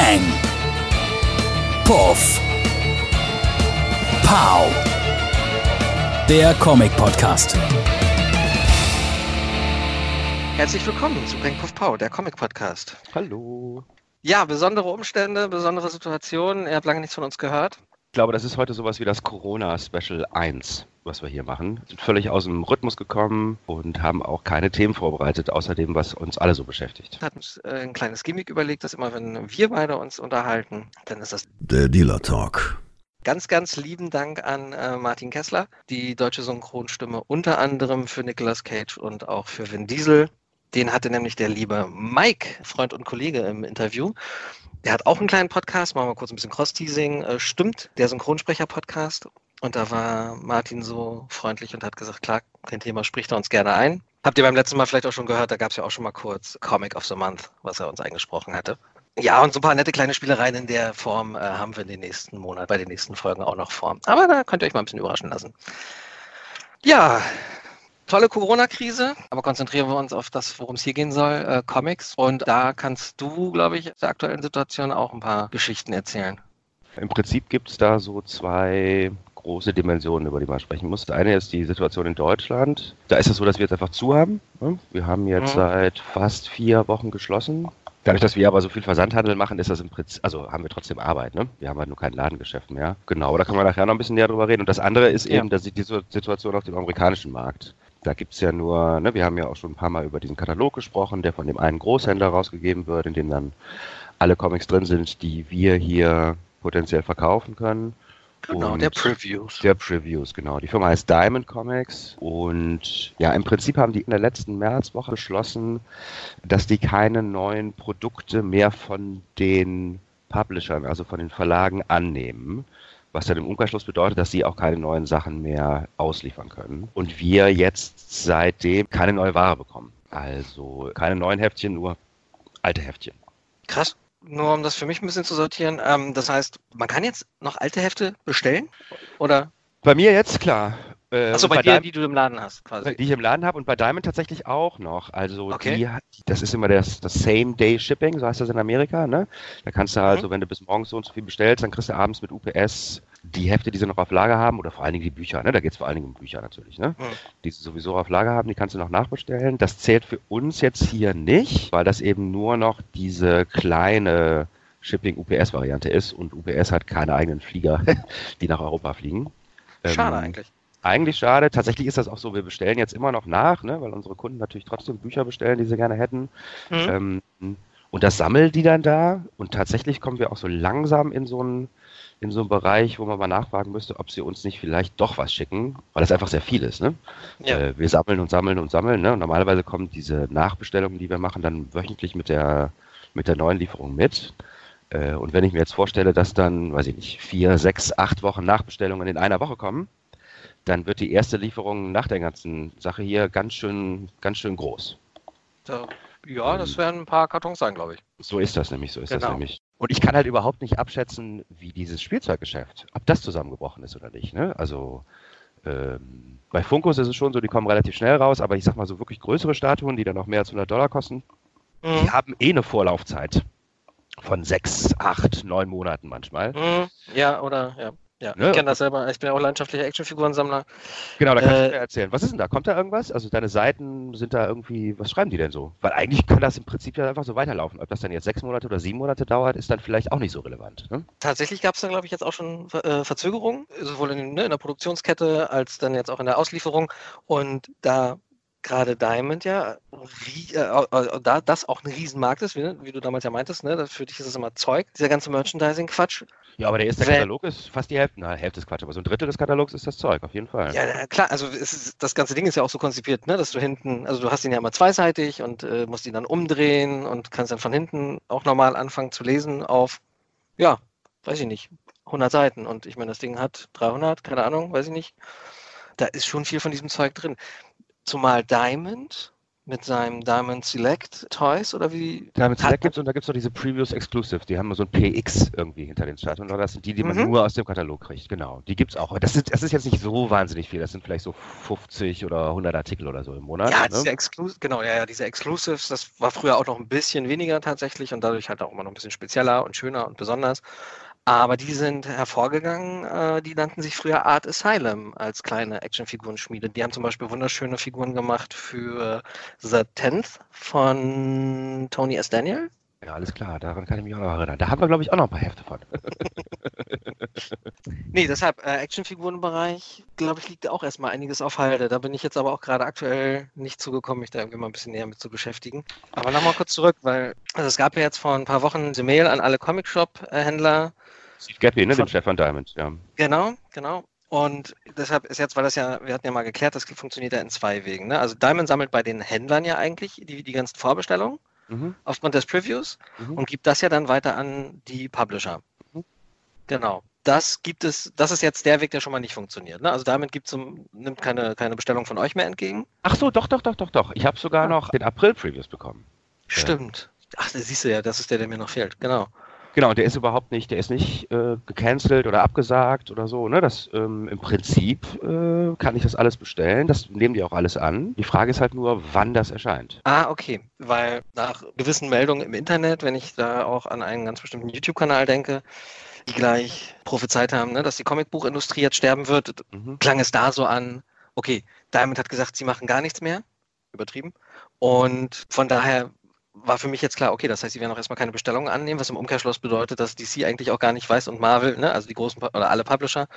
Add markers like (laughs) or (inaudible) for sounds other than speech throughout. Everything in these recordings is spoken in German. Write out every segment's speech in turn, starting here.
Peng. Puff. Pow. Der Comic Podcast. Herzlich willkommen zu Peng Puff Pow, der Comic Podcast. Hallo. Ja, besondere Umstände, besondere Situationen. Ihr habt lange nichts von uns gehört. Ich glaube, das ist heute sowas wie das Corona-Special 1, was wir hier machen. Wir sind völlig aus dem Rhythmus gekommen und haben auch keine Themen vorbereitet, außer dem, was uns alle so beschäftigt. Wir hatten uns äh, ein kleines Gimmick überlegt, dass immer, wenn wir beide uns unterhalten, dann ist das Der Dealer Talk. ganz, ganz lieben Dank an äh, Martin Kessler, die deutsche Synchronstimme unter anderem für Nicolas Cage und auch für Vin Diesel. Den hatte nämlich der liebe Mike, Freund und Kollege, im Interview. Der hat auch einen kleinen Podcast, machen wir kurz ein bisschen Cross-Teasing. Äh, stimmt, der Synchronsprecher-Podcast. Und da war Martin so freundlich und hat gesagt, klar, kein Thema, spricht er uns gerne ein. Habt ihr beim letzten Mal vielleicht auch schon gehört, da gab es ja auch schon mal kurz Comic of the Month, was er uns eingesprochen hatte. Ja, und so ein paar nette kleine Spielereien in der Form äh, haben wir in den nächsten Monaten, bei den nächsten Folgen auch noch vor. Aber da könnt ihr euch mal ein bisschen überraschen lassen. Ja, tolle Corona-Krise, aber konzentrieren wir uns auf das, worum es hier gehen soll, äh, Comics. Und da kannst du, glaube ich, der aktuellen Situation auch ein paar Geschichten erzählen. Im Prinzip gibt es da so zwei große Dimensionen, über die man sprechen muss. Das eine ist die Situation in Deutschland. Da ist es so, dass wir jetzt einfach zu haben. ne? Wir haben jetzt Mhm. seit fast vier Wochen geschlossen. Dadurch, dass wir aber so viel Versandhandel machen, ist das im Prinzip, also haben wir trotzdem Arbeit, ne? Wir haben halt nur kein Ladengeschäft mehr. Genau, da können wir nachher noch ein bisschen näher drüber reden. Und das andere ist Ja. eben, dass die diese Situation auf dem amerikanischen Markt. Da gibt es ja nur, ne, wir haben ja auch schon ein paar Mal über diesen Katalog gesprochen, der von dem einen Großhändler rausgegeben wird, in dem dann alle Comics drin sind, die wir hier potenziell verkaufen können. Genau, Und der Previews. Der Previews, genau. Die Firma heißt Diamond Comics und ja, im Prinzip haben die in der letzten Märzwoche beschlossen, dass die keine neuen Produkte mehr von den Publishern, also von den Verlagen annehmen. Was dann im Umkehrschluss bedeutet, dass sie auch keine neuen Sachen mehr ausliefern können. Und wir jetzt seitdem keine neue Ware bekommen. Also keine neuen Heftchen, nur alte Heftchen. Krass. Nur um das für mich ein bisschen zu sortieren. Ähm, das heißt, man kann jetzt noch alte Hefte bestellen? Oder? Bei mir jetzt, klar. Äh, Achso, und bei dir, Diamond- die du im Laden hast, quasi. die ich im Laden habe und bei Diamond tatsächlich auch noch. Also Okay. die, das ist immer das, das Same-Day-Shipping, so heißt das in Amerika. Ne? Da kannst du Mhm. also, wenn du bis morgens so und so viel bestellst, dann kriegst du abends mit UPS die Hefte, die sie noch auf Lager haben oder vor allen Dingen die Bücher. Ne? Da geht es vor allen Dingen um Bücher natürlich. Ne? Mhm. Die sie sowieso auf Lager haben, die kannst du noch nachbestellen. Das zählt für uns jetzt hier nicht, weil das eben nur noch diese kleine Shipping-UPS-Variante ist und UPS hat keine eigenen Flieger, (laughs) die nach Europa fliegen. Schade Ähm, eigentlich. Eigentlich schade. Tatsächlich ist das auch so, wir bestellen jetzt immer noch nach, ne, weil unsere Kunden natürlich trotzdem Bücher bestellen, die sie gerne hätten. Mhm. Ähm, und das sammeln die dann da. Und tatsächlich kommen wir auch so langsam in so einen, in so einen Bereich, wo man mal nachfragen müsste, ob sie uns nicht vielleicht doch was schicken, weil das einfach sehr viel ist. Ne? Ja. Äh, wir sammeln und sammeln und sammeln. Ne? Und normalerweise kommen diese Nachbestellungen, die wir machen, dann wöchentlich mit der, mit der neuen Lieferung mit. Äh, und wenn ich mir jetzt vorstelle, dass dann, weiß ich nicht, vier, sechs, acht Wochen Nachbestellungen in einer Woche kommen, dann wird die erste Lieferung nach der ganzen Sache hier ganz schön, ganz schön groß. Ja, das werden ein paar Kartons sein, glaube ich. So ist das nämlich, so ist das Genau. nämlich. Und ich kann halt überhaupt nicht abschätzen, wie dieses Spielzeuggeschäft, ob das zusammengebrochen ist oder nicht. Ne? Also ähm, bei Funkos ist es schon so, die kommen relativ schnell raus, aber ich sag mal so wirklich größere Statuen, die dann noch mehr als 100 Dollar kosten, die Mhm. haben eh eine Vorlaufzeit von sechs, acht, neun Monaten manchmal. Mhm. Ja, oder, ja. Ja, Ne? ich kenne das selber. Ich bin ja auch leidenschaftlicher Actionfigurensammler. Genau, da kannst Äh, du mir erzählen. Was ist denn da? Kommt da irgendwas? Also deine Seiten sind da irgendwie, was schreiben die denn so? Weil eigentlich kann das im Prinzip ja einfach so weiterlaufen. Ob das dann jetzt sechs Monate oder sieben Monate dauert, ist dann vielleicht auch nicht so relevant. Ne? Tatsächlich gab es dann, glaube ich, jetzt auch schon äh, Verzögerungen, sowohl in, ne, in der Produktionskette als dann jetzt auch in der Auslieferung. Und da gerade Diamond ja, äh, da das auch ein Riesenmarkt ist, wie, wie du damals ja meintest, ne, das- für dich ist es immer Zeug, dieser ganze Merchandising-Quatsch. Ja, aber der erste Katalog ist fast die Hälfte. Na, Hälfte ist Quatsch, aber so ein Drittel des Katalogs ist das Zeug, auf jeden Fall. Ja, klar, also ist, das ganze Ding ist ja auch so konzipiert, ne, dass du hinten, also du hast ihn ja immer zweiseitig und äh, musst ihn dann umdrehen und kannst dann von hinten auch normal anfangen zu lesen auf, ja, weiß ich nicht, 100 Seiten. Und ich meine, das Ding hat 300, keine Ahnung, weiß ich nicht. Da ist schon viel von diesem Zeug drin. Zumal Diamond mit seinem Diamond Select Toys oder wie? Diamond Select gibt es und da gibt es noch diese Previous Exclusives, die haben so ein PX irgendwie hinter den Staaten. Und das sind die, die man Mhm. nur aus dem Katalog kriegt. Genau, die gibt es auch. Das ist, das ist jetzt nicht so wahnsinnig viel, das sind vielleicht so 50 oder 100 Artikel oder so im Monat. Ja, ne? diese Exclusives, genau, ja, ja, diese Exclusives, das war früher auch noch ein bisschen weniger tatsächlich und dadurch halt auch immer noch ein bisschen spezieller und schöner und besonders. Aber die sind hervorgegangen, äh, die nannten sich früher Art Asylum als kleine Actionfigurenschmiede. Die haben zum Beispiel wunderschöne Figuren gemacht für The Tenth von Tony S. Daniel. Ja, alles klar, daran kann ich mich auch noch erinnern. Da haben wir, glaube ich, auch noch ein paar Hefte von. (laughs) Nee, deshalb, äh, Actionfigurenbereich, glaube ich, liegt auch erstmal einiges auf Halde. Da bin ich jetzt aber auch gerade aktuell nicht zugekommen, mich da irgendwie mal ein bisschen näher mit zu beschäftigen. Aber nochmal kurz zurück, weil also es gab ja jetzt vor ein paar Wochen eine Mail an alle Comic-Shop-Händler. Steve Gappy, ne, Von- den Stefan Diamond, ja. Genau, genau. Und deshalb ist jetzt, weil das ja, wir hatten ja mal geklärt, das funktioniert ja in zwei Wegen. Ne? Also Diamond sammelt bei den Händlern ja eigentlich die, die ganzen Vorbestellungen Mhm. aufgrund des Previews Mhm. und gibt das ja dann weiter an die Publisher. Mhm. Genau. Das gibt es, das ist jetzt der Weg, der schon mal nicht funktioniert. Ne? Also damit gibt zum, nimmt keine, keine Bestellung von euch mehr entgegen. Ach so, doch, doch, doch, doch, doch. Ich habe sogar Ah. noch den April-Previews bekommen. Stimmt. Ach, das siehst du ja, das ist der, der mir noch fehlt. Genau. Genau, der ist überhaupt nicht, der ist nicht äh, gecancelt oder abgesagt oder so. Ne? Das ähm, im Prinzip äh, kann ich das alles bestellen. Das nehmen die auch alles an. Die Frage ist halt nur, wann das erscheint. Ah, okay. Weil nach gewissen Meldungen im Internet, wenn ich da auch an einen ganz bestimmten YouTube-Kanal denke, die gleich prophezeit haben, ne, dass die Comicbuchindustrie jetzt sterben wird, Mhm. klang es da so an, okay, Diamond hat gesagt, sie machen gar nichts mehr. Übertrieben. Und von daher war für mich jetzt klar, okay, das heißt, sie werden auch erstmal keine Bestellungen annehmen, was im Umkehrschluss bedeutet, dass DC eigentlich auch gar nicht weiß und Marvel, ne, also die großen oder alle Publisher,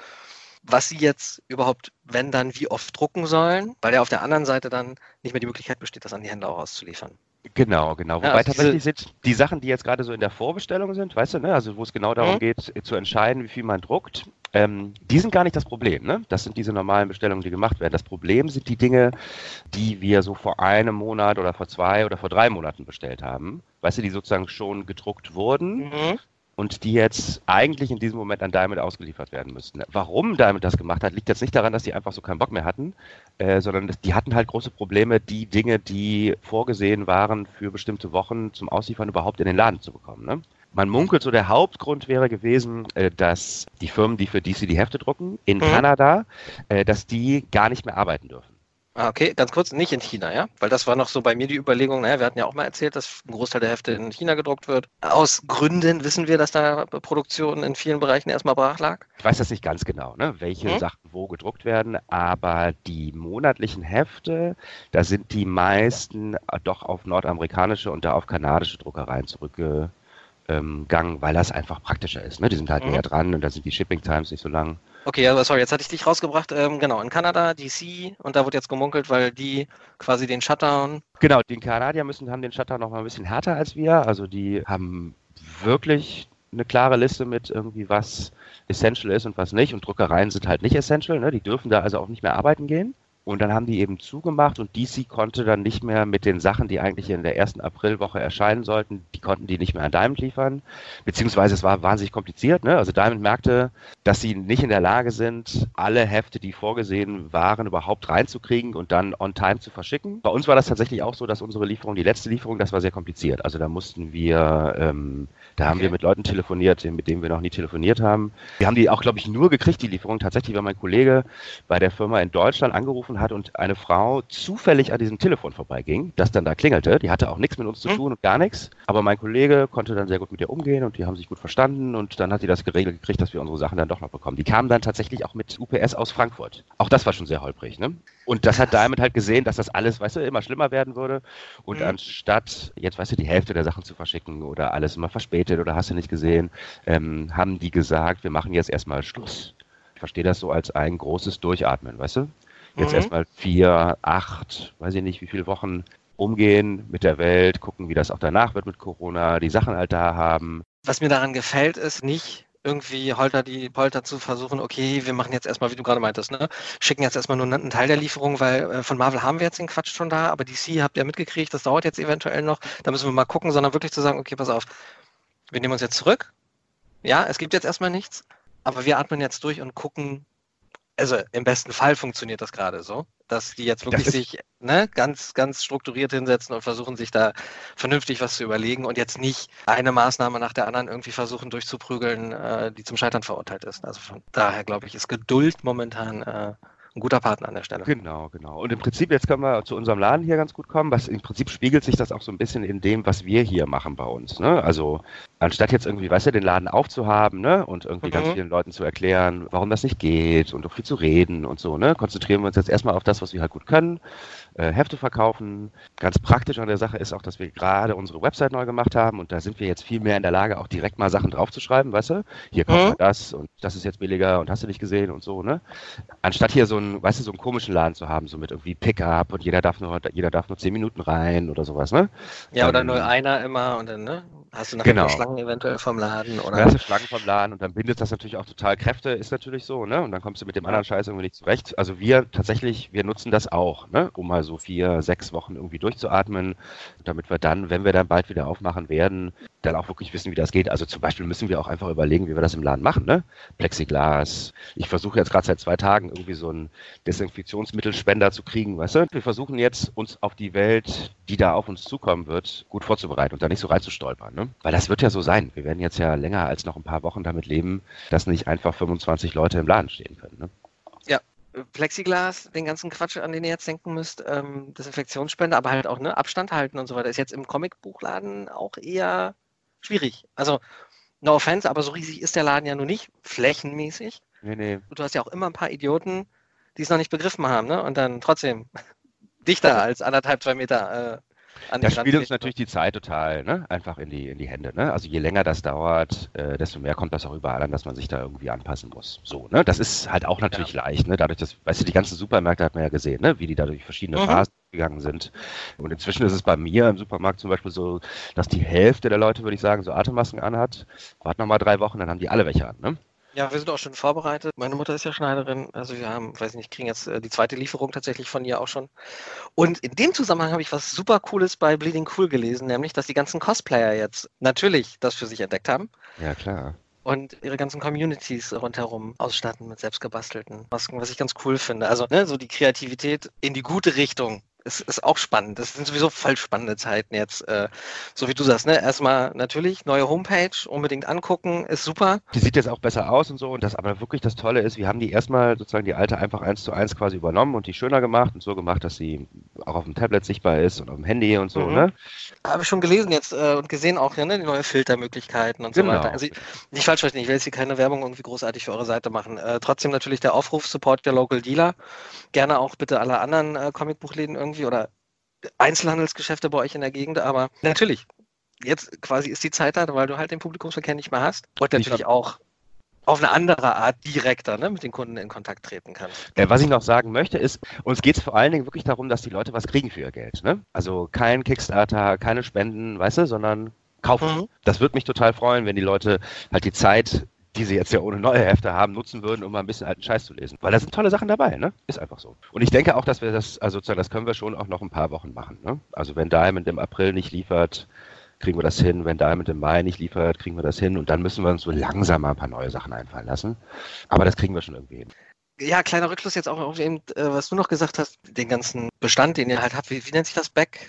was sie jetzt überhaupt, wenn dann, wie oft drucken sollen, weil ja auf der anderen Seite dann nicht mehr die Möglichkeit besteht, das an die Händler auch auszuliefern. Genau, genau. Ja, Wobei also tatsächlich sind die Sachen, die jetzt gerade so in der Vorbestellung sind, weißt du, ne? also wo es genau darum Mhm. geht, zu entscheiden, wie viel man druckt, ähm, die sind gar nicht das Problem. Ne? Das sind diese normalen Bestellungen, die gemacht werden. Das Problem sind die Dinge, die wir so vor einem Monat oder vor zwei oder vor drei Monaten bestellt haben. Weißt du, die sozusagen schon gedruckt wurden Mhm. Und die jetzt eigentlich in diesem Moment an Diamond ausgeliefert werden müssten. Warum Diamond das gemacht hat, liegt jetzt nicht daran, dass die einfach so keinen Bock mehr hatten, äh, sondern die hatten halt große Probleme, die Dinge, die vorgesehen waren für bestimmte Wochen zum Ausliefern überhaupt in den Laden zu bekommen. Ne? Man munkelt so, der Hauptgrund wäre gewesen, äh, dass die Firmen, die für DC die Hefte drucken, in Mhm. Kanada, äh, dass die gar nicht mehr arbeiten dürfen. Ah, okay, ganz kurz, nicht in China, ja? Weil das war noch so bei mir die Überlegung, naja, wir hatten ja auch mal erzählt, dass ein Großteil der Hefte in China gedruckt wird. Aus Gründen wissen wir, dass da Produktion in vielen Bereichen erstmal brach lag. Ich weiß das nicht ganz genau, ne, welche Mhm. Sachen wo gedruckt werden, aber die monatlichen Hefte, da sind die meisten äh, doch auf nordamerikanische und da auf kanadische Druckereien zurückgegangen, weil das einfach praktischer ist. Ne? Die sind halt Mhm. näher dran und da sind die Shipping Times nicht so lang. Okay, aber sorry, jetzt hatte ich dich rausgebracht. Ähm, genau, in Kanada, DC, und da wird jetzt gemunkelt, weil die quasi den Shutdown. Genau, die Kanadier müssen, haben den Shutter noch mal ein bisschen härter als wir. Also die haben wirklich eine klare Liste mit irgendwie, was essential ist und was nicht. Und Druckereien sind halt nicht essential. Ne? Die dürfen da also auch nicht mehr arbeiten gehen. Und dann haben die eben zugemacht und DC konnte dann nicht mehr mit den Sachen, die eigentlich in der ersten Aprilwoche erscheinen sollten, die konnten die nicht mehr an Diamond liefern. Beziehungsweise es war wahnsinnig kompliziert. Ne? Also Diamond merkte, dass sie nicht in der Lage sind, alle Hefte, die vorgesehen waren, überhaupt reinzukriegen und dann on time zu verschicken. Bei uns war das tatsächlich auch so, dass unsere Lieferung, die letzte Lieferung, das war sehr kompliziert. Also da mussten wir, ähm, da haben Okay. wir mit Leuten telefoniert, mit denen wir noch nie telefoniert haben. Wir haben die auch, glaube ich, nur gekriegt, die Lieferung. Tatsächlich, weil mein Kollege bei der Firma in Deutschland angerufen hat und eine Frau zufällig an diesem Telefon vorbeiging, das dann da klingelte. Die hatte auch nichts mit uns zu Hm. tun und gar nichts. Aber mein Kollege konnte dann sehr gut mit ihr umgehen und die haben sich gut verstanden und dann hat sie das geregelt gekriegt, dass wir unsere Sachen dann doch noch bekommen. Die kamen dann tatsächlich auch mit UPS aus Frankfurt. Auch das war schon sehr holprig, ne? Und das hat Diamond halt gesehen, dass das alles, weißt du, immer schlimmer werden würde. Und Mhm. anstatt jetzt, weißt du, die Hälfte der Sachen zu verschicken oder alles immer verspätet oder hast du nicht gesehen, ähm, haben die gesagt, wir machen jetzt erstmal Schluss. Ich verstehe das so als ein großes Durchatmen, weißt du? Jetzt Mhm. erstmal vier, acht, weiß ich nicht, wie viele Wochen umgehen mit der Welt, gucken, wie das auch danach wird mit Corona, die Sachen halt da haben. Was mir daran gefällt, ist nicht irgendwie holter die Polter zu versuchen, okay, wir machen jetzt erstmal, wie du gerade meintest, ne, schicken jetzt erstmal nur einen Teil der Lieferung, weil äh, von Marvel haben wir jetzt den Quatsch schon da, aber DC habt ihr mitgekriegt, das dauert jetzt eventuell noch, da müssen wir mal gucken, sondern wirklich zu sagen, okay, pass auf, wir nehmen uns jetzt zurück. Ja, es gibt jetzt erstmal nichts, aber wir atmen jetzt durch und gucken, also im besten Fall funktioniert das gerade so, dass die jetzt wirklich sich ne, ganz, ganz strukturiert hinsetzen und versuchen, sich da vernünftig was zu überlegen und jetzt nicht eine Maßnahme nach der anderen irgendwie versuchen durchzuprügeln, äh, die zum Scheitern verurteilt ist. Also von daher glaube ich, ist Geduld momentan äh, ein guter Partner an der Stelle. Genau, genau. Und im Prinzip, jetzt können wir zu unserem Laden hier ganz gut kommen, was im Prinzip spiegelt sich das auch so ein bisschen in dem, was wir hier machen bei uns. Ne? Also anstatt jetzt irgendwie, weißt du, den Laden aufzuhaben ne? und irgendwie Mhm. ganz vielen Leuten zu erklären, warum das nicht geht und auch viel zu reden und so, ne? konzentrieren wir uns jetzt erstmal auf das, was wir halt gut können. Äh, Hefte verkaufen. Ganz praktisch an der Sache ist auch, dass wir gerade unsere Website neu gemacht haben und da sind wir jetzt viel mehr in der Lage, auch direkt mal Sachen draufzuschreiben, weißt du? Hier kommt Mhm. mal das und das ist jetzt billiger und hast du nicht gesehen und so, ne? Anstatt hier so einen, weißt du, so einen komischen Laden zu haben, so mit irgendwie Pickup und jeder darf nur, jeder darf nur zehn Minuten rein oder sowas, ne? Ja, oder Dann- nur einer immer und dann ne, hast du nachher Genau. nur Schlangen eventuell vom Laden oder. Du Schlangen vom Laden und dann bindet das natürlich auch total Kräfte, ist natürlich so, ne? Und dann kommst du mit dem anderen Scheiß irgendwie nicht zurecht. Also wir tatsächlich, wir nutzen das auch, ne? Um mal so vier, sechs Wochen irgendwie durchzuatmen, damit wir dann, wenn wir dann bald wieder aufmachen werden, dann auch wirklich wissen, wie das geht. Also zum Beispiel müssen wir auch einfach überlegen, wie wir das im Laden machen, ne? Plexiglas. Ich versuche jetzt gerade seit zwei Tagen irgendwie so einen Desinfektionsmittelspender zu kriegen, weißt du? Wir versuchen jetzt, uns auf die Welt, die da auf uns zukommen wird, gut vorzubereiten und da nicht so reinzustolpern, ne? Weil das wird ja so sein. Wir werden jetzt ja länger als noch ein paar Wochen damit leben, dass nicht einfach 25 Leute im Laden stehen können, ne? Plexiglas, den ganzen Quatsch, an den ihr jetzt denken müsst, ähm, Desinfektionsspender, aber halt auch ne, Abstand halten und so weiter, ist jetzt im Comicbuchladen auch eher schwierig. Also, no offense, aber so riesig ist der Laden ja nur nicht, flächenmäßig. Nee, nee. Du hast ja auch immer ein paar Idioten, die es noch nicht begriffen haben, ne? Und dann trotzdem (laughs) dichter als anderthalb, zwei Meter an Da den Rand spielt uns treten. natürlich die Zeit total, ne? Einfach in die, in die Hände, ne? Also je länger das dauert, äh, desto mehr kommt das auch überall an, dass man sich da irgendwie anpassen muss. So, ne? Das ist halt auch natürlich leicht, ne? Dadurch, dass, weißt du, die ganzen Supermärkte hat man ja gesehen, ne? Wie die da durch verschiedene Mhm. Phasen gegangen sind. Und inzwischen ist es bei mir im Supermarkt zum Beispiel so, dass die Hälfte der Leute, würde ich sagen, so Atemmasken anhat. Wart noch mal drei Wochen, dann haben die alle welche an, ne? Ja, wir sind auch schon vorbereitet. Meine Mutter ist ja Schneiderin. Also wir haben, weiß nicht, kriegen jetzt äh, die zweite Lieferung tatsächlich von ihr auch schon. Und in dem Zusammenhang habe ich was super Cooles bei Bleeding Cool gelesen, nämlich, dass die ganzen Cosplayer jetzt natürlich das für sich entdeckt haben Ja, klar. und ihre ganzen Communities rundherum ausstatten mit selbstgebastelten Masken, was ich ganz cool finde. Also ne, so die Kreativität in die gute Richtung. Ist, ist auch spannend. Das sind sowieso voll spannende Zeiten jetzt. Äh, so wie du sagst, ne? Erstmal natürlich neue Homepage, unbedingt angucken, ist super. Die sieht jetzt auch besser aus und so. Und das aber wirklich das Tolle ist, wir haben die erstmal sozusagen die alte einfach eins zu eins quasi übernommen und die schöner gemacht und so gemacht, dass sie auch auf dem Tablet sichtbar ist und auf dem Handy und so, Mhm. ne? Habe ich schon gelesen jetzt äh, und gesehen auch, ne, die neue Filtermöglichkeiten und Genau. so weiter. Also ich- nicht falsch verstehen, ich will jetzt hier keine Werbung irgendwie großartig für eure Seite machen. Äh, trotzdem natürlich der Aufruf, support your local dealer. Gerne auch bitte alle anderen Comicbuchläden irgendwie oder Einzelhandelsgeschäfte bei euch in der Gegend, aber natürlich, jetzt quasi ist die Zeit da, weil du halt den Publikumsverkehr nicht mehr hast und Ich natürlich auch auf eine andere Art direkter ne, mit den Kunden in Kontakt treten kannst. Äh, was ich noch sagen möchte, ist, uns geht es vor allen Dingen wirklich darum, dass die Leute was kriegen für ihr Geld. Ne? Also kein Kickstarter, keine Spenden, weißt du, sondern kaufen. Mhm. Das würde mich total freuen, wenn die Leute halt die Zeit, die sie jetzt ja ohne neue Hefte haben, nutzen würden, um mal ein bisschen alten Scheiß zu lesen. Weil da sind tolle Sachen dabei, ne? Ist einfach so. Und ich denke auch, dass wir das, also sozusagen, das können wir schon auch noch ein paar Wochen machen. Ne? Also wenn Diamond im April nicht liefert, kriegen wir das hin. Wenn Diamond im Mai nicht liefert, kriegen wir das hin. Und dann müssen wir uns so langsam mal ein paar neue Sachen einfallen lassen. Aber das kriegen wir schon irgendwie hin. Ja, kleiner Rückschluss jetzt auch auf eben, äh, was du noch gesagt hast, den ganzen Bestand, den ihr halt habt. Wie, wie nennt sich das? Back?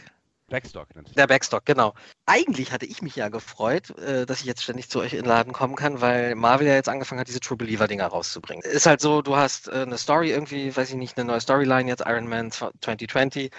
Backstock nennt sich Der Backstock, genau. Eigentlich hatte ich mich ja gefreut, äh, dass ich jetzt ständig zu euch in den Laden kommen kann, weil Marvel ja jetzt angefangen hat, diese True Believer-Dinger rauszubringen. Ist halt so, du hast äh, eine Story irgendwie, weiß ich nicht, eine neue Storyline, jetzt Iron Man 2020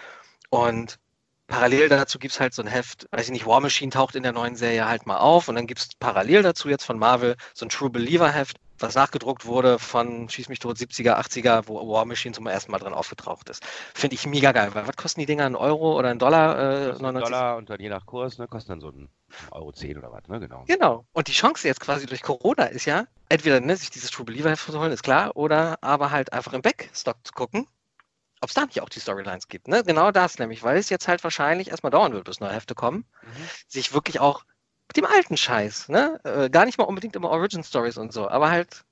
und parallel dazu gibt es halt so ein Heft, weiß ich nicht, War Machine taucht in der neuen Serie halt mal auf und dann gibt es parallel dazu jetzt von Marvel so ein True Believer-Heft, was nachgedruckt wurde von Schieß mich tot 70er, 80er, wo War Machine zum ersten Mal drin aufgetaucht ist. Finde ich mega geil, weil was kosten die Dinger? Ein Euro oder ein Dollar? Äh, einen 99 Dollar und dann je nach Kurs, ne, kostet dann so ein Euro 10 oder was, ne, genau. Genau. Und die Chance jetzt quasi durch Corona ist ja, entweder ne, sich dieses True Believer Heft zu holen, ist klar, oder aber halt einfach im Backstock zu gucken, ob es da nicht auch die Storylines gibt. Ne? Genau das nämlich, weil es jetzt halt wahrscheinlich erstmal dauern wird, bis neue Hefte kommen, sich wirklich auch mit dem alten Scheiß, ne? Äh, gar nicht mal unbedingt immer Origin Stories und so, aber halt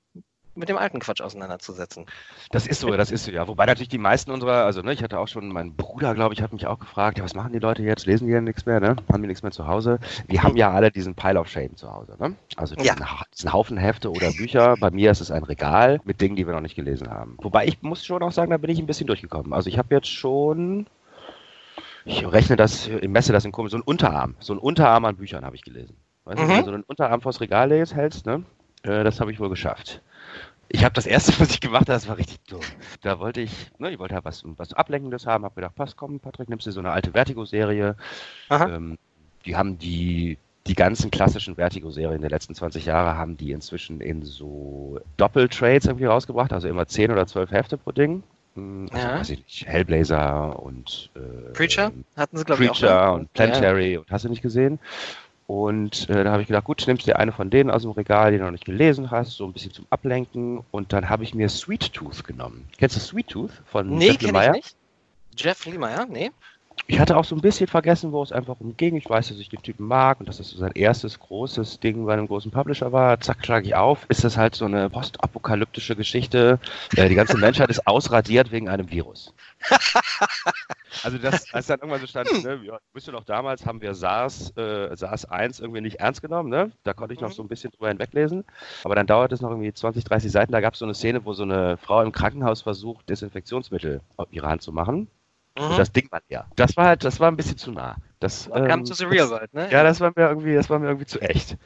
mit dem alten Quatsch auseinanderzusetzen. Das ist so, das ist so, ja. Wobei natürlich die meisten unserer, also ne, ich hatte auch schon, mein Bruder, glaube ich, hat mich auch gefragt, ja, was machen die Leute jetzt? Lesen die denn nichts mehr, ne? Haben die nichts mehr zu Hause? Die haben ja alle diesen Pile of Shame zu Hause, ne? Also diesen, Ja. diesen Haufen Hefte oder Bücher. Bei mir ist es ein Regal mit Dingen, die wir noch nicht gelesen haben. Wobei ich muss schon auch sagen, da bin ich ein bisschen durchgekommen. Also ich habe jetzt schon, ich rechne das, ich messe das in komisch, so ein Unterarm, so ein Unterarm an Büchern habe ich gelesen. Weißt du, Mhm. wenn du so einen Unterarm vors Regal legst, hältst, ne? Äh, das habe ich wohl geschafft. Ich habe das erste, (laughs) was ich gemacht habe, das war richtig dumm. Da wollte ich, ne, ich wollte halt was, was Ablenkendes haben, habe gedacht, pass, komm, Patrick, nimmst du so eine alte Vertigo-Serie. Ähm, die haben die, die ganzen klassischen Vertigo-Serien der letzten 20 Jahre haben die inzwischen in so Doppeltrades irgendwie rausgebracht, also immer 10 oder 12 Hefte pro Ding. Hm, Also, Ja. weiß ich nicht, Hellblazer und äh, Preacher hatten sie, glaube ich, auch. Preacher ne? und Planetary und hast du nicht gesehen. Und äh, da habe ich gedacht, gut, nimmst dir eine von denen aus dem Regal, die du noch nicht gelesen hast, so ein bisschen zum Ablenken. Und dann habe ich mir Sweet Tooth genommen. Kennst du Sweet Tooth von Nee, Jeff ich Lemire? nicht. Jeff Lemire, nee. Ich hatte auch so ein bisschen vergessen, wo es einfach umging. Ich weiß, dass ich den Typen mag und dass das so sein erstes großes Ding bei einem großen Publisher war. Zack, schlage ich auf. Ist das halt so eine postapokalyptische Geschichte? Äh, die ganze Menschheit ist ausradiert wegen einem Virus. (laughs) Also das, (laughs) als dann irgendwann so stand, ne, ja, wisst ihr noch, damals haben wir SARS, äh, SARS 1 irgendwie nicht ernst genommen, ne? Da konnte ich noch Mhm. so ein bisschen drüber hinweglesen. Aber dann dauert es noch irgendwie 20, 30 Seiten. Da gab es so eine Szene, wo so eine Frau im Krankenhaus versucht, Desinfektionsmittel auf ihre Hand zu machen. Und Mhm. das Ding war leer. Das war halt, das war ein bisschen zu nah. Das, ähm, to the real world, ne? Ja, das war mir irgendwie, das war mir irgendwie zu echt.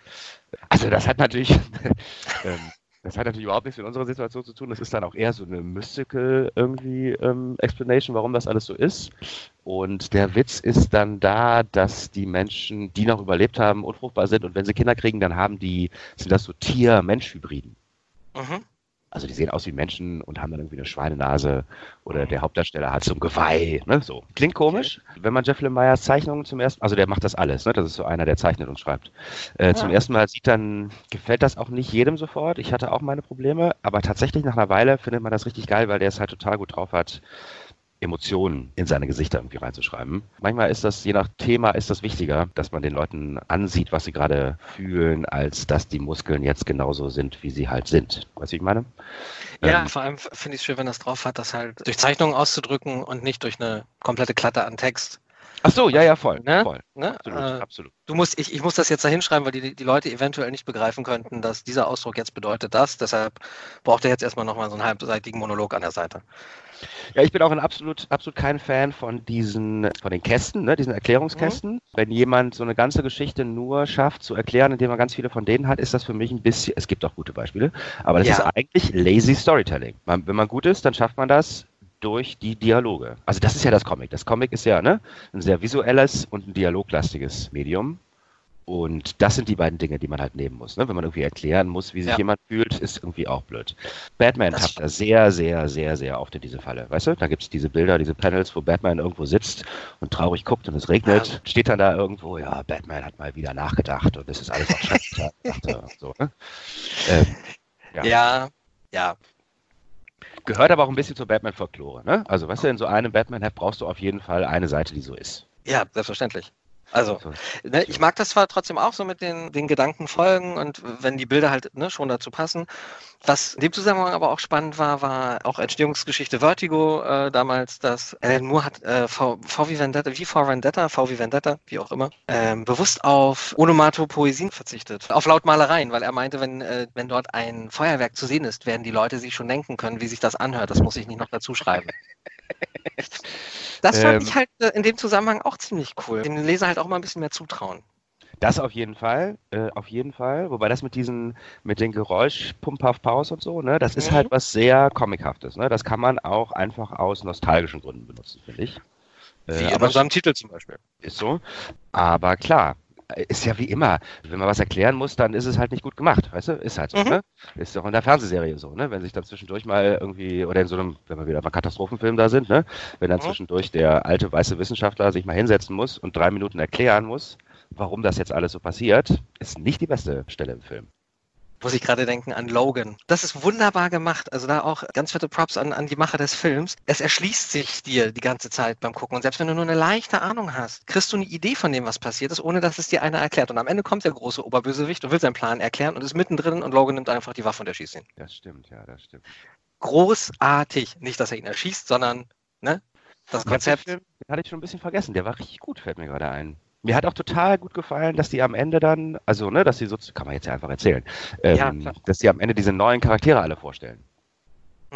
Also das hat natürlich, (laughs) ähm, das hat natürlich überhaupt nichts mit unserer Situation zu tun. Das ist dann auch eher so eine mystical irgendwie ähm, Explanation, warum das alles so ist. Und der Witz ist dann da, dass die Menschen, die noch überlebt haben, unfruchtbar sind und wenn sie Kinder kriegen, dann haben die, sind das so Tier-Mensch-Hybriden. Mhm. Also die sehen aus wie Menschen und haben dann irgendwie eine Schweinenase oder der Hauptdarsteller hat so ein Geweih. Ne? So. Klingt komisch, wenn man Jeff Lemire's Zeichnungen zum ersten also der macht das alles, ne? das ist so einer, der zeichnet und schreibt. Äh, Zum Ja. ersten Mal sieht, dann gefällt das auch nicht jedem sofort. Ich hatte auch meine Probleme, aber tatsächlich nach einer Weile findet man das richtig geil, weil der es halt total gut drauf hat, Emotionen in seine Gesichter irgendwie reinzuschreiben. Manchmal ist das, je nach Thema, ist das wichtiger, dass man den Leuten ansieht, was sie gerade fühlen, als dass die Muskeln jetzt genauso sind, wie sie halt sind. Weißt du, wie ich meine? Ja, Ähm, vor allem finde ich es schön, wenn das drauf hat, das halt durch Zeichnungen auszudrücken und nicht durch eine komplette Klatte an Text. Ach so, ja, ja, voll. Ne? voll. Ne? Absolut, Äh, absolut. du musst, ich, ich muss das jetzt da hinschreiben, weil die, die Leute eventuell nicht begreifen könnten, dass dieser Ausdruck jetzt bedeutet das. Deshalb braucht er jetzt erstmal nochmal so einen halbseitigen Monolog an der Seite. Ja, ich bin auch ein absolut, absolut kein Fan von diesen, von den Kästen, ne, diesen Erklärungskästen. Mhm. Wenn jemand so eine ganze Geschichte nur schafft zu erklären, indem er ganz viele von denen hat, ist das für mich ein bisschen, es gibt auch gute Beispiele, aber das Ja. ist eigentlich lazy Storytelling. Man, wenn man gut ist, dann schafft man das durch die Dialoge. Also das ist ja das Comic. Das Comic ist ja ne, ein sehr visuelles und ein dialoglastiges Medium. Und das sind die beiden Dinge, die man halt nehmen muss. Ne? Wenn man irgendwie erklären muss, wie sich Ja. jemand fühlt, ist irgendwie auch blöd. Batman Das tappt da sehr, sehr, sehr, sehr oft in diese Falle. Weißt du, da gibt es diese Bilder, diese Panels, wo Batman irgendwo sitzt und traurig guckt und es regnet. Ja. Steht dann da irgendwo, ja, Batman hat mal wieder nachgedacht und das ist alles auch scheiße. (laughs) so, ne? ähm, Ja. Ja, ja. Gehört aber auch ein bisschen zur Batman-Folklore. Ne? Also, weißt du, in so einem Batman-Heft brauchst du auf jeden Fall eine Seite, die so ist. Ja, selbstverständlich. Also, So. ne, ich mag das zwar trotzdem auch so mit den, den Gedanken folgen und wenn die Bilder halt ne, schon dazu passen. Was in dem Zusammenhang aber auch spannend war, war auch Entstehungsgeschichte Vertigo äh, damals, dass Alan Moore hat äh, v, v wie Vendetta, wie vor Vendetta, V wie Vendetta, wie auch immer, ähm, bewusst auf Onomatopoesien verzichtet, auf Lautmalereien, weil er meinte, wenn, äh, wenn dort ein Feuerwerk zu sehen ist, werden die Leute sich schon denken können, wie sich das anhört. Das muss ich nicht noch dazu schreiben. (laughs) Das fand Ähm. ich halt äh, in dem Zusammenhang auch ziemlich cool. Dem Leser halt auch mal ein bisschen mehr zutrauen. Das auf jeden Fall, äh, auf jeden Fall. Wobei das mit diesen, mit den Geräusch, Pump, Puff, Pause und so, ne, das ist Mhm. halt was sehr Comichaftes, ne. Das kann man auch einfach aus nostalgischen Gründen benutzen, finde ich. Äh, Wie in aber unserem Titel zum Beispiel. ist so. Aber klar, äh, ist ja wie immer. Wenn man was erklären muss, dann ist es halt nicht gut gemacht, weißt du? Ist halt so, Mhm. ne? Ist doch in der Fernsehserie so, ne? Wenn sich dann zwischendurch mal irgendwie, oder in so einem, wenn wir wieder beim Katastrophenfilm da sind, ne? Wenn dann Mhm. zwischendurch der alte weiße Wissenschaftler sich mal hinsetzen muss und drei Minuten erklären muss, warum das jetzt alles so passiert, ist nicht die beste Stelle im Film. Muss ich gerade denken an Logan. Das ist wunderbar gemacht. Also da auch ganz fette Props an, an die Macher des Films. Es erschließt sich dir die ganze Zeit beim Gucken. Und selbst wenn du nur eine leichte Ahnung hast, kriegst du eine Idee von dem, was passiert ist, ohne dass es dir einer erklärt. Und am Ende kommt der große Oberbösewicht und will seinen Plan erklären und ist mittendrin und Logan nimmt einfach die Waffe und erschießt ihn. Das stimmt, ja, das stimmt. Großartig. Nicht, dass er ihn erschießt, sondern ne, das Konzept. Den hatte ich schon ein bisschen vergessen. Der war richtig gut, fällt mir gerade ein. Mir hat auch total gut gefallen, dass die am Ende dann, also ne, dass sie so, kann man jetzt ja einfach erzählen, ähm, Ja, dass die am Ende diese neuen Charaktere alle vorstellen.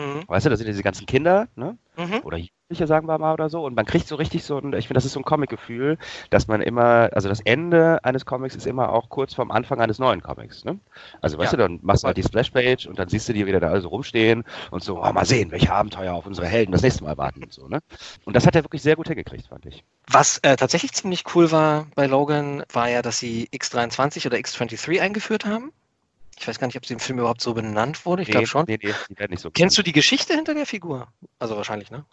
Mhm. Weißt du, das sind diese ganzen Kinder, ne? Mhm. Oder Jugendliche, sagen wir mal, oder so. Und man kriegt so richtig so ein, ich finde, das ist so ein Comic-Gefühl, dass man immer, also das Ende eines Comics ist immer auch kurz vorm Anfang eines neuen Comics, ne? Also, weißt Ja. du, dann machst du halt die Splash-Page und dann siehst du die wieder da alle so rumstehen und so, oh, mal sehen, welche Abenteuer auf unsere Helden das nächste Mal warten und so, ne? Und das hat er wirklich sehr gut hingekriegt, fand ich. Was äh, tatsächlich ziemlich cool war bei Logan, war ja, dass sie X23 oder X23 eingeführt haben. Ich weiß gar nicht, ob sie im Film überhaupt so benannt wurde. Ich glaube schon. Nee, nee, die werden nicht so Kennst du die Geschichte hinter der Figur? Also wahrscheinlich, ne?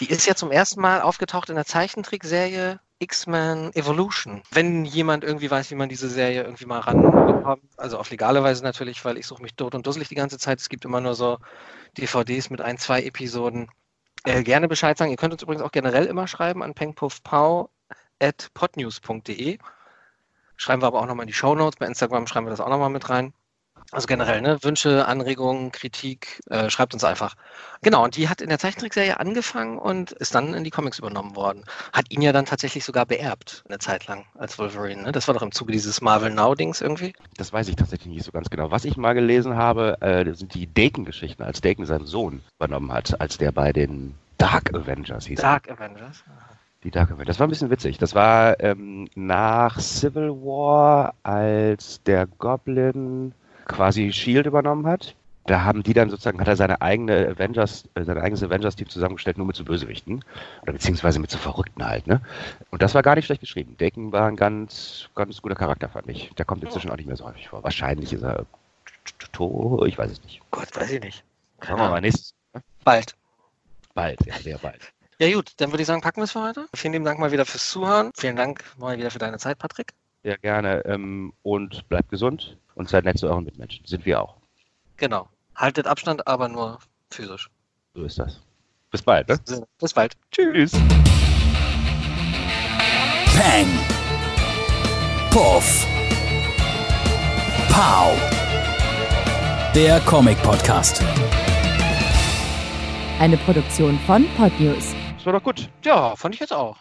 Die ist ja zum ersten Mal aufgetaucht in der Zeichentrickserie X-Men Evolution. Wenn jemand irgendwie weiß, wie man diese Serie irgendwie mal ranbekommt, also auf legale Weise natürlich, weil ich suche mich tot und dusselig die ganze Zeit. Es gibt immer nur so DVDs mit ein, zwei Episoden. Äh, gerne Bescheid sagen. Ihr könnt uns übrigens auch generell immer schreiben an pengpuffpau.podnews.de. Schreiben wir aber auch nochmal in die Shownotes. Bei Instagram schreiben wir das auch nochmal mit rein. Also generell, ne? Wünsche, Anregungen, Kritik, äh, schreibt uns einfach. Genau, und die hat in der Zeichentrickserie angefangen und ist dann in die Comics übernommen worden. Hat ihn ja dann tatsächlich sogar beerbt, eine Zeit lang als Wolverine. Ne? Das war doch im Zuge dieses Marvel Now-Dings irgendwie. Das weiß ich tatsächlich nicht so ganz genau. Was ich mal gelesen habe, äh, sind die Daken-Geschichten, als Daken seinen Sohn übernommen hat, als der bei den Dark Avengers hieß. er. Dark Avengers. Die Dark Avengers. Das war ein bisschen witzig. Das war ähm, nach Civil War, als der Goblin quasi Shield übernommen hat. Da haben die dann sozusagen, hat er seine eigene Avengers, äh, sein eigenes Avengers-Team zusammengestellt, nur mit so Bösewichten. Oder beziehungsweise mit so Verrückten halt, ne? Und das war gar nicht schlecht geschrieben. Daken war ein ganz, ganz guter Charakter, fand ich. Der kommt inzwischen auch nicht mehr so häufig vor. Wahrscheinlich ist er tot, ich weiß es nicht. Gott, weiß ich nicht. Machen wir mal nächstes. Bald. Bald, ja, sehr bald. Ja gut, dann würde ich sagen, packen wir es für heute. Vielen lieben Dank mal wieder fürs Zuhören. Vielen Dank mal wieder für deine Zeit, Patrick. Sehr gerne. Ähm, und bleibt gesund und seid nett zu euren Mitmenschen. Sind wir auch. Genau. Haltet Abstand, aber nur physisch. So ist das. Bis bald, ne? Bis bald. Tschüss. Peng. Puff. Pow. Der Comic-Podcast. Eine Produktion von Podnews. Das war doch gut. Ja, fand ich jetzt auch.